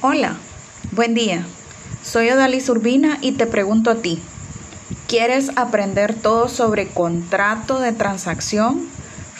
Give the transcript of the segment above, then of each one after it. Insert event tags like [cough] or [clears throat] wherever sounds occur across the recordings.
Hola, buen día. Soy Odalis Urbina y te pregunto a ti, ¿quieres aprender todo sobre contrato de transacción,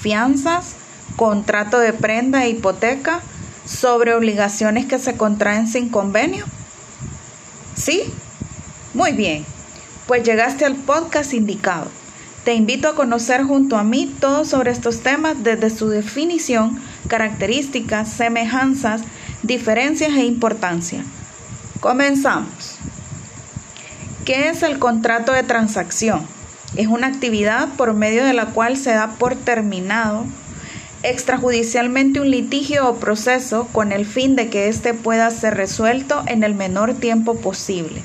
fianzas, contrato de prenda e hipoteca, sobre obligaciones que se contraen sin convenio? ¿Sí? Muy bien, pues llegaste al podcast indicado. Te invito a conocer junto a mí todo sobre estos temas desde su definición, características, semejanzas, diferencias e importancia. Comenzamos. ¿Qué es el contrato de transacción? Es una actividad por medio de la cual se da por terminado extrajudicialmente un litigio o proceso con el fin de que éste pueda ser resuelto en el menor tiempo posible.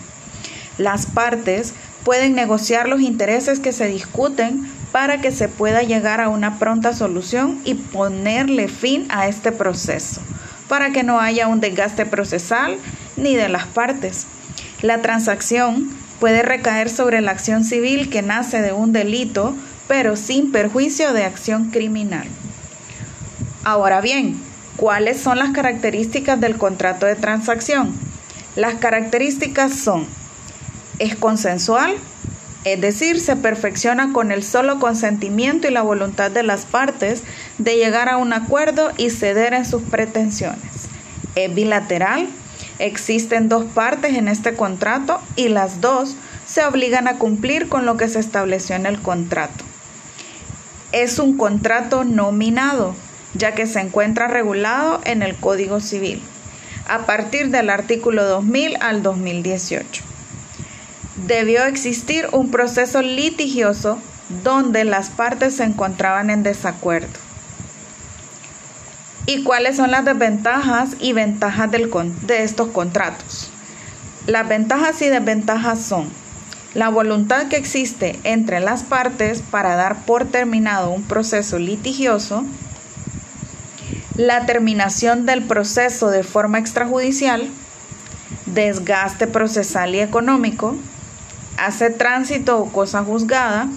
Las partes pueden negociar los intereses que se discuten para que se pueda llegar a una pronta solución y ponerle fin a este proceso, para que no haya un desgaste procesal ni de las partes. La transacción puede recaer sobre la acción civil que nace de un delito, pero sin perjuicio de acción criminal. Ahora bien, ¿cuáles son las características del contrato de transacción? Las características son, es consensual, es decir, se perfecciona con el solo consentimiento y la voluntad de las partes de llegar a un acuerdo y ceder en sus pretensiones. Es bilateral, existen dos partes en este contrato y las dos se obligan a cumplir con lo que se estableció en el contrato. Es un contrato nominado, ya que se encuentra regulado en el Código Civil, a partir del artículo 2000 al 2018 debió existir un proceso litigioso donde las partes se encontraban en desacuerdo. ¿Y cuáles son las desventajas y ventajas de estos contratos? Las ventajas y desventajas son la voluntad que existe entre las partes para dar por terminado un proceso litigioso, la terminación del proceso de forma extrajudicial, desgaste procesal y económico, hace tránsito o cosa juzgada,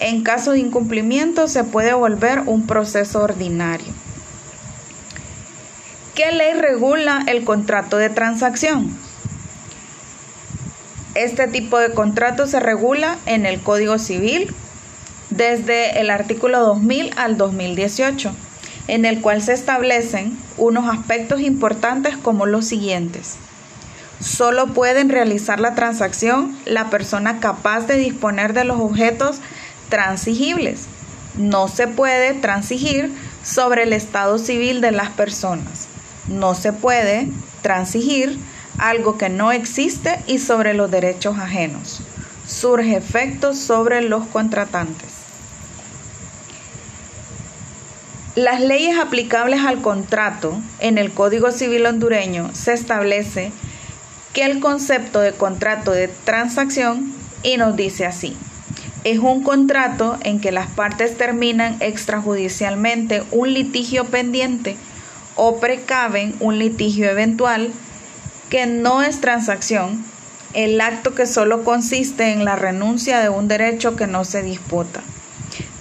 en caso de incumplimiento se puede volver un proceso ordinario. ¿Qué ley regula el contrato de transacción? Este tipo de contrato se regula en el Código Civil desde el artículo 2000 al 2018, en el cual se establecen unos aspectos importantes como los siguientes. Solo pueden realizar la transacción la persona capaz de disponer de los objetos transigibles. No se puede transigir sobre el estado civil de las personas. No se puede transigir algo que no existe y sobre los derechos ajenos. Surge efectos sobre los contratantes. Las leyes aplicables al contrato en el Código Civil hondureño se establece que el concepto de contrato de transacción y nos dice así. Es un contrato en que las partes terminan extrajudicialmente un litigio pendiente o precaven un litigio eventual que no es transacción, el acto que solo consiste en la renuncia de un derecho que no se disputa.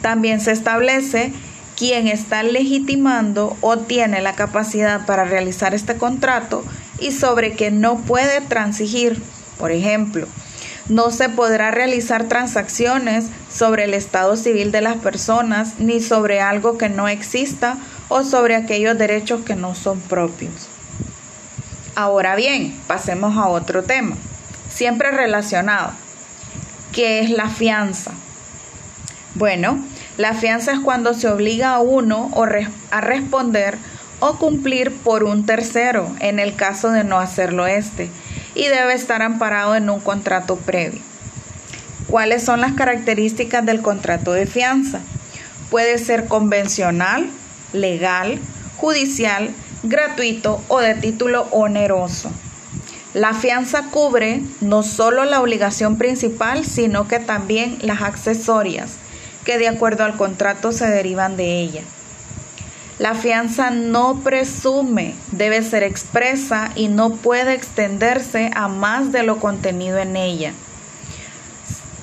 También se establece quien está legitimando o tiene la capacidad para realizar este contrato y sobre que no puede transigir. Por ejemplo, no se podrá realizar transacciones sobre el estado civil de las personas ni sobre algo que no exista o sobre aquellos derechos que no son propios. Ahora bien, pasemos a otro tema, siempre relacionado, que es la fianza. Bueno, la fianza es cuando se obliga a uno a responder o cumplir por un tercero en el caso de no hacerlo este y debe estar amparado en un contrato previo. ¿Cuáles son las características del contrato de fianza? Puede ser convencional, legal, judicial, gratuito o de título oneroso. La fianza cubre no solo la obligación principal, sino que también las accesorias, que de acuerdo al contrato se derivan de ella. La fianza no presume, debe ser expresa y no puede extenderse a más de lo contenido en ella.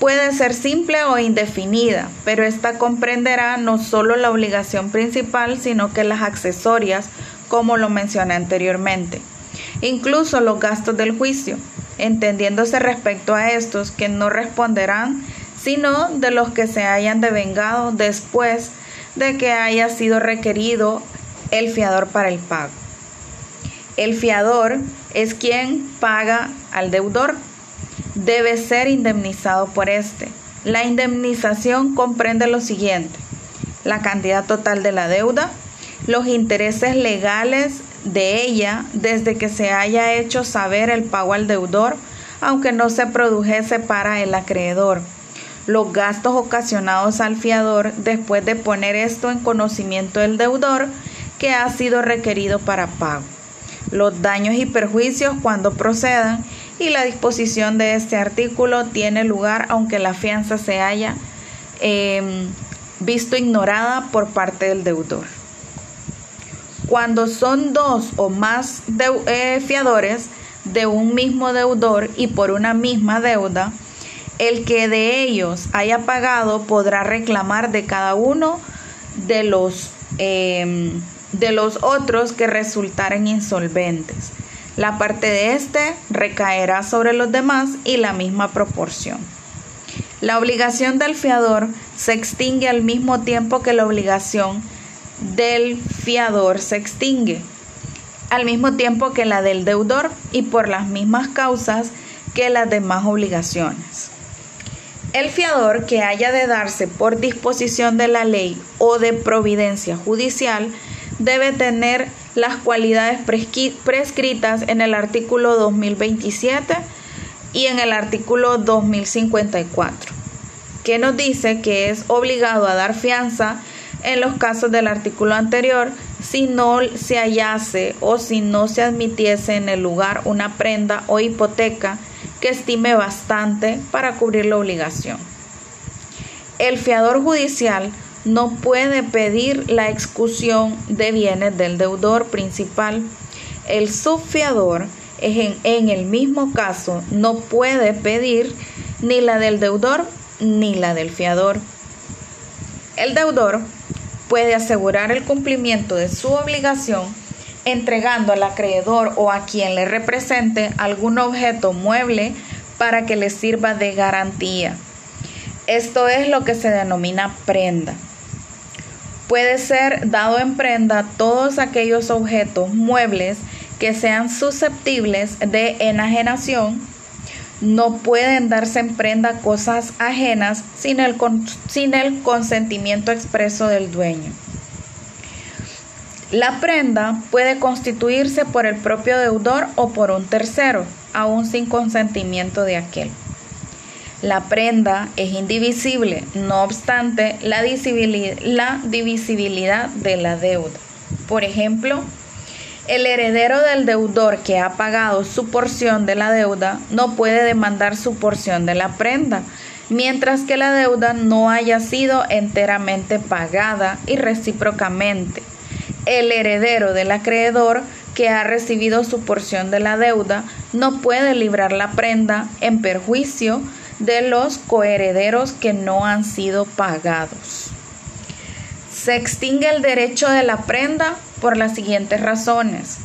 Puede ser simple o indefinida, pero esta comprenderá no solo la obligación principal, sino que las accesorias, como lo mencioné anteriormente. incluso los gastos del juicio, entendiéndose respecto a estos que no responderán sino de los que se hayan devengado después de que haya sido requerido el fiador para el pago. El fiador es quien paga al deudor. Debe ser indemnizado por este. La indemnización comprende lo siguiente. La cantidad total de la deuda, los intereses legales de ella desde que se haya hecho saber el pago al deudor, aunque no se produjese para el acreedor los gastos ocasionados al fiador después de poner esto en conocimiento del deudor que ha sido requerido para pago, los daños y perjuicios cuando procedan y la disposición de este artículo tiene lugar aunque la fianza se haya em, visto ignorada por parte del deudor. Cuando son dos o más eh, fiadores de un mismo deudor y por una misma deuda, el que de ellos haya pagado podrá reclamar de cada uno de los, em, de los otros que resultaren insolventes. La parte de este recaerá sobre los demás y la misma proporción. La obligación del fiador se extingue al mismo tiempo que la obligación del fiador se extingue, al mismo tiempo que la del deudor y por las mismas causas que las demás obligaciones. El fiador que haya de darse por disposición de la ley o de providencia judicial debe tener las cualidades prescritas en el artículo 2027 y en el artículo 2054, que nos dice que es obligado a dar fianza en los casos del artículo anterior si no se hallase o si no se admitiese en el lugar una prenda o hipoteca que estime bastante para cubrir la obligación. El fiador judicial no puede pedir la excusión de bienes del deudor principal. El subfiador en, en el mismo caso no puede pedir ni la del deudor ni la del fiador. El deudor puede asegurar el cumplimiento de su obligación entregando al acreedor o a quien le represente algún objeto mueble para que le sirva de garantía. Esto es lo que se denomina prenda. Puede ser dado en prenda todos aquellos objetos muebles que sean susceptibles de enajenación. No pueden darse en prenda cosas ajenas sin el, sin el consentimiento expreso del dueño. La prenda puede constituirse por el propio deudor o por un tercero, aún sin consentimiento de aquel. La prenda es indivisible, no obstante la divisibilidad de la deuda. Por ejemplo, el heredero del deudor que ha pagado su porción de la deuda no puede demandar su porción de la prenda, mientras que la deuda no haya sido enteramente pagada y recíprocamente el heredero del acreedor que ha recibido su porción de la deuda no puede librar la prenda en perjuicio de los coherederos que no han sido pagados. Se extingue el derecho de la prenda por las siguientes razones.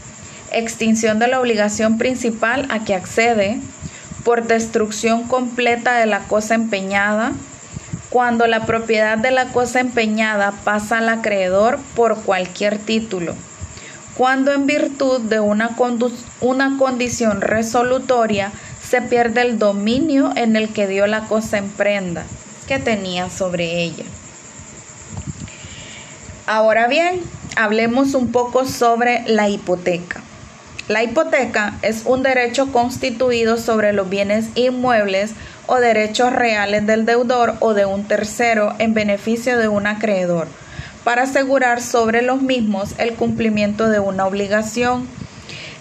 Extinción de la obligación principal a que accede por destrucción completa de la cosa empeñada, cuando la propiedad de la cosa empeñada pasa al acreedor por cualquier título, cuando en virtud de una, condición resolutoria se pierde el dominio en el que dio la cosa en prenda que tenía sobre ella. Ahora bien, hablemos un poco sobre la hipoteca. La hipoteca es un derecho constituido sobre los bienes inmuebles o derechos reales del deudor o de un tercero en beneficio de un acreedor, para asegurar sobre los mismos el cumplimiento de una obligación.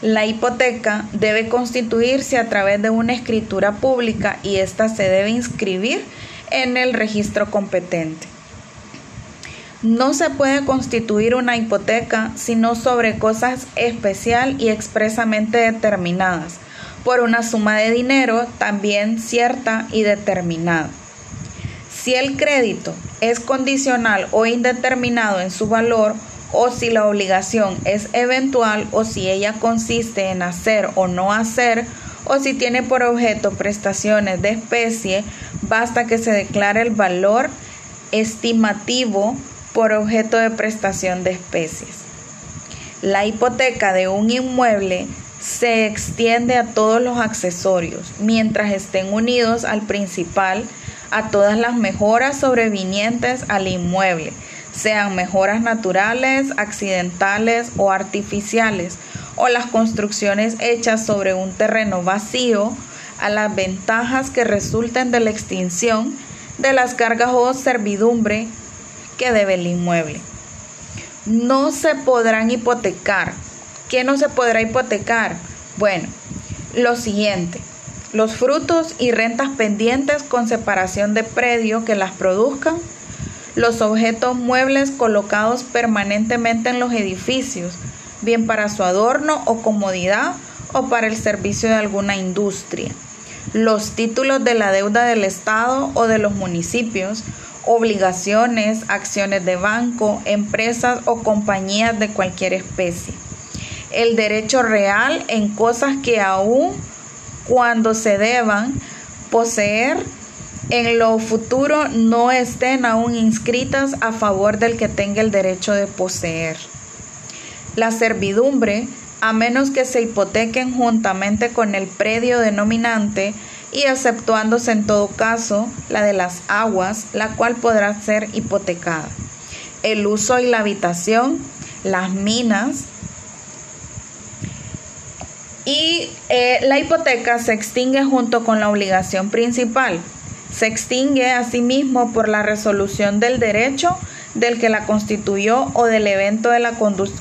La hipoteca debe constituirse a través de una escritura pública y ésta se debe inscribir en el registro competente. No se puede constituir una hipoteca sino sobre cosas especial y expresamente determinadas, por una suma de dinero también cierta y determinada. Si el crédito es condicional o indeterminado en su valor o si la obligación es eventual o si ella consiste en hacer o no hacer o si tiene por objeto prestaciones de especie, basta que se declare el valor estimativo por objeto de prestación de especies. La hipoteca de un inmueble se extiende a todos los accesorios, mientras estén unidos al principal, a todas las mejoras sobrevinientes al inmueble, sean mejoras naturales, accidentales o artificiales, o las construcciones hechas sobre un terreno vacío, a las ventajas que resulten de la extinción de las cargas o servidumbre que debe el inmueble. No se podrán hipotecar. ¿Qué no se podrá hipotecar? Bueno, lo siguiente. Los frutos y rentas pendientes con separación de predio que las produzcan. Los objetos muebles colocados permanentemente en los edificios, bien para su adorno o comodidad o para el servicio de alguna industria los títulos de la deuda del Estado o de los municipios, obligaciones, acciones de banco, empresas o compañías de cualquier especie. El derecho real en cosas que aún cuando se deban poseer en lo futuro no estén aún inscritas a favor del que tenga el derecho de poseer. La servidumbre a menos que se hipotequen juntamente con el predio denominante y exceptuándose en todo caso la de las aguas, la cual podrá ser hipotecada. El uso y la habitación, las minas, y eh, la hipoteca se extingue junto con la obligación principal. Se extingue asimismo por la resolución del derecho del que la constituyó o del evento de la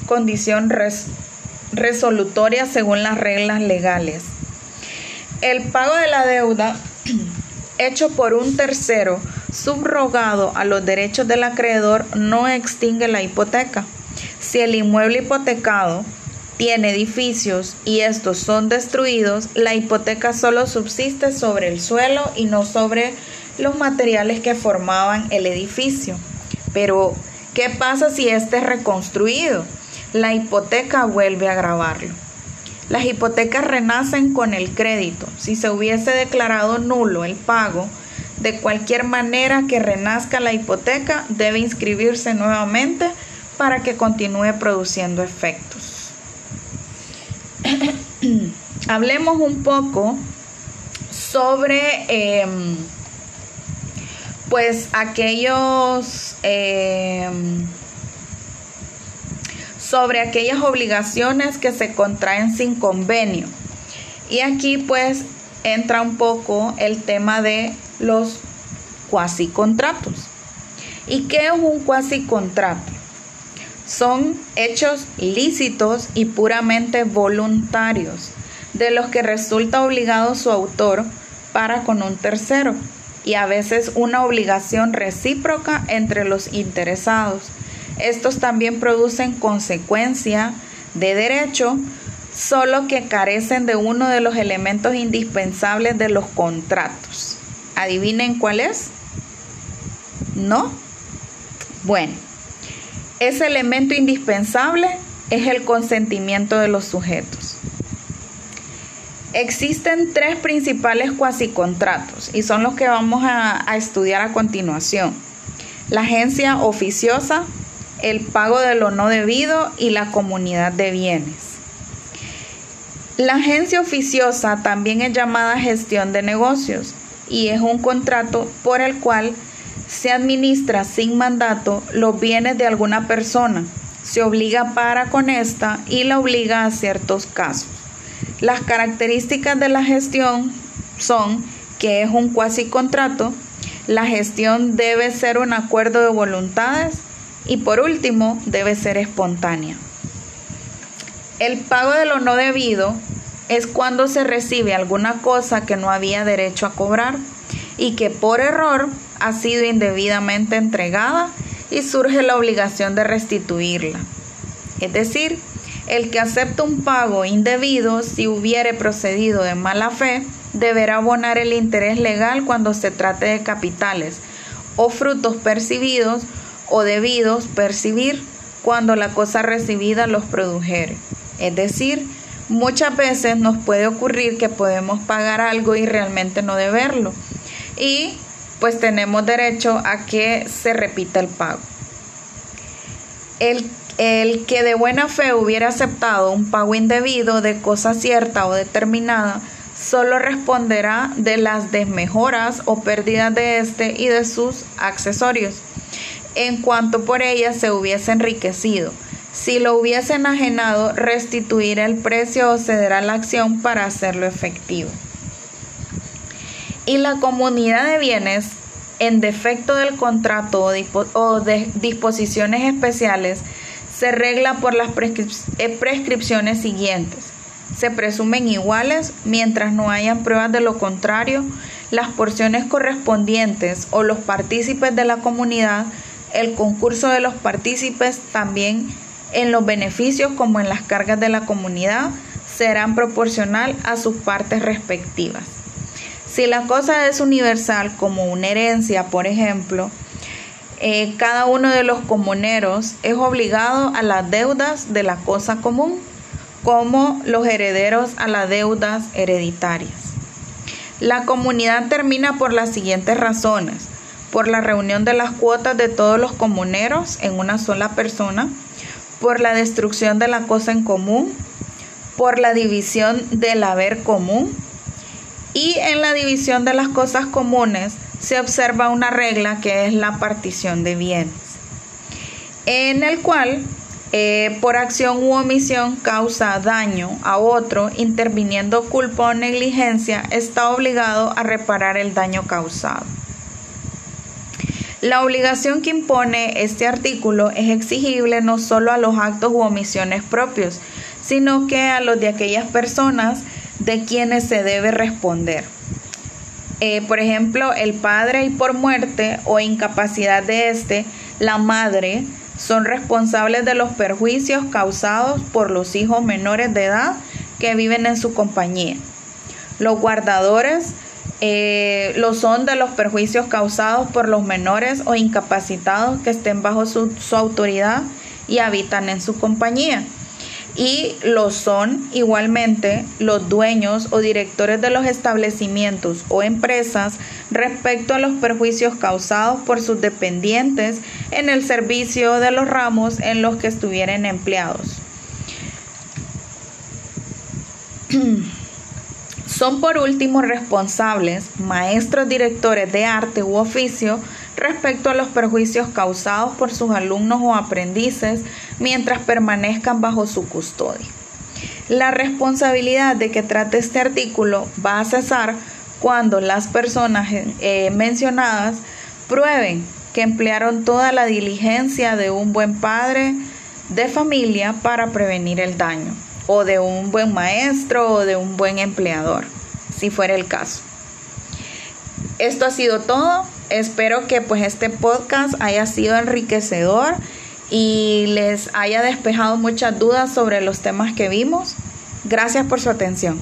condición resolutoria según las reglas legales. El pago de la deuda [clears throat] hecho por un tercero subrogado a los derechos del acreedor no extingue la hipoteca. Si el inmueble hipotecado tiene edificios y estos son destruidos, la hipoteca solo subsiste sobre el suelo y no sobre los materiales que formaban el edificio. Pero, ¿qué pasa si este es reconstruido? la hipoteca vuelve a grabarlo. Las hipotecas renacen con el crédito. Si se hubiese declarado nulo el pago, de cualquier manera que renazca la hipoteca, debe inscribirse nuevamente para que continúe produciendo efectos. [clears throat] Hablemos un poco sobre em, pues aquellos em, sobre aquellas obligaciones que se contraen sin convenio. Y aquí pues entra un poco el tema de los cuasi contratos. ¿Y qué es un cuasi contrato? Son hechos lícitos y puramente voluntarios, de los que resulta obligado su autor para con un tercero, y a veces una obligación recíproca entre los interesados estos también producen consecuencia de derecho, solo que carecen de uno de los elementos indispensables de los contratos. ¿Adivinen cuál es? ¿No? Bueno, ese elemento indispensable es el consentimiento de los sujetos. Existen tres principales cuasicontratos y son los que vamos a, a estudiar a continuación. La agencia oficiosa, el pago de lo no debido y la comunidad de bienes. La agencia oficiosa también es llamada gestión de negocios y es un contrato por el cual se administra sin mandato los bienes de alguna persona, se obliga para con esta y la obliga a ciertos casos. Las características de la gestión son que es un cuasi contrato, la gestión debe ser un acuerdo de voluntades, y por último, debe ser espontánea. El pago de lo no debido es cuando se recibe alguna cosa que no había derecho a cobrar y que por error ha sido indebidamente entregada y surge la obligación de restituirla. Es decir, el que acepta un pago indebido si hubiere procedido de mala fe deberá abonar el interés legal cuando se trate de capitales o frutos percibidos o debidos percibir cuando la cosa recibida los produjere. Es decir, muchas veces nos puede ocurrir que podemos pagar algo y realmente no deberlo. Y pues tenemos derecho a que se repita el pago. El, el que de buena fe hubiera aceptado un pago indebido de cosa cierta o determinada, solo responderá de las desmejoras o pérdidas de éste y de sus accesorios, en cuanto por ellas se hubiese enriquecido. Si lo hubiese enajenado, restituirá el precio o cederá la acción para hacerlo efectivo. Y la comunidad de bienes, en defecto del contrato o de disposiciones especiales, se regla por las eh, prescripciones siguientes se presumen iguales mientras no hayan pruebas de lo contrario, las porciones correspondientes o los partícipes de la comunidad, el concurso de los partícipes también en los beneficios como en las cargas de la comunidad serán proporcional a sus partes respectivas. Si la cosa es universal como una herencia, por ejemplo, eh, cada uno de los comuneros es obligado a las deudas de la cosa común como los herederos a las deudas hereditarias. La comunidad termina por las siguientes razones. Por la reunión de las cuotas de todos los comuneros en una sola persona, por la destrucción de la cosa en común, por la división del haber común y en la división de las cosas comunes se observa una regla que es la partición de bienes, en el cual eh, por acción u omisión causa daño a otro, interviniendo culpa o negligencia, está obligado a reparar el daño causado. La obligación que impone este artículo es exigible no solo a los actos u omisiones propios, sino que a los de aquellas personas de quienes se debe responder. Eh, por ejemplo, el padre y por muerte o incapacidad de éste, la madre, son responsables de los perjuicios causados por los hijos menores de edad que viven en su compañía. Los guardadores eh, lo son de los perjuicios causados por los menores o incapacitados que estén bajo su autoridad y habitan en su compañía y lo son igualmente los dueños o directores de los establecimientos o empresas respecto a los perjuicios causados por sus dependientes en el servicio de los ramos en los que estuvieran empleados. [clears throat] Son por último responsables maestros directores de arte u oficio respecto a los perjuicios causados por sus alumnos o aprendices mientras permanezcan bajo su custodia. La responsabilidad de que trate este artículo va a cesar cuando las personas eh, mencionadas prueben que emplearon toda la diligencia de un buen padre de familia para prevenir el daño, o de un buen maestro o de un buen empleador, si fuera el caso. Esto ha sido todo. Espero que pues este podcast haya sido enriquecedor y les haya despejado muchas dudas sobre los temas que vimos. Gracias por su atención.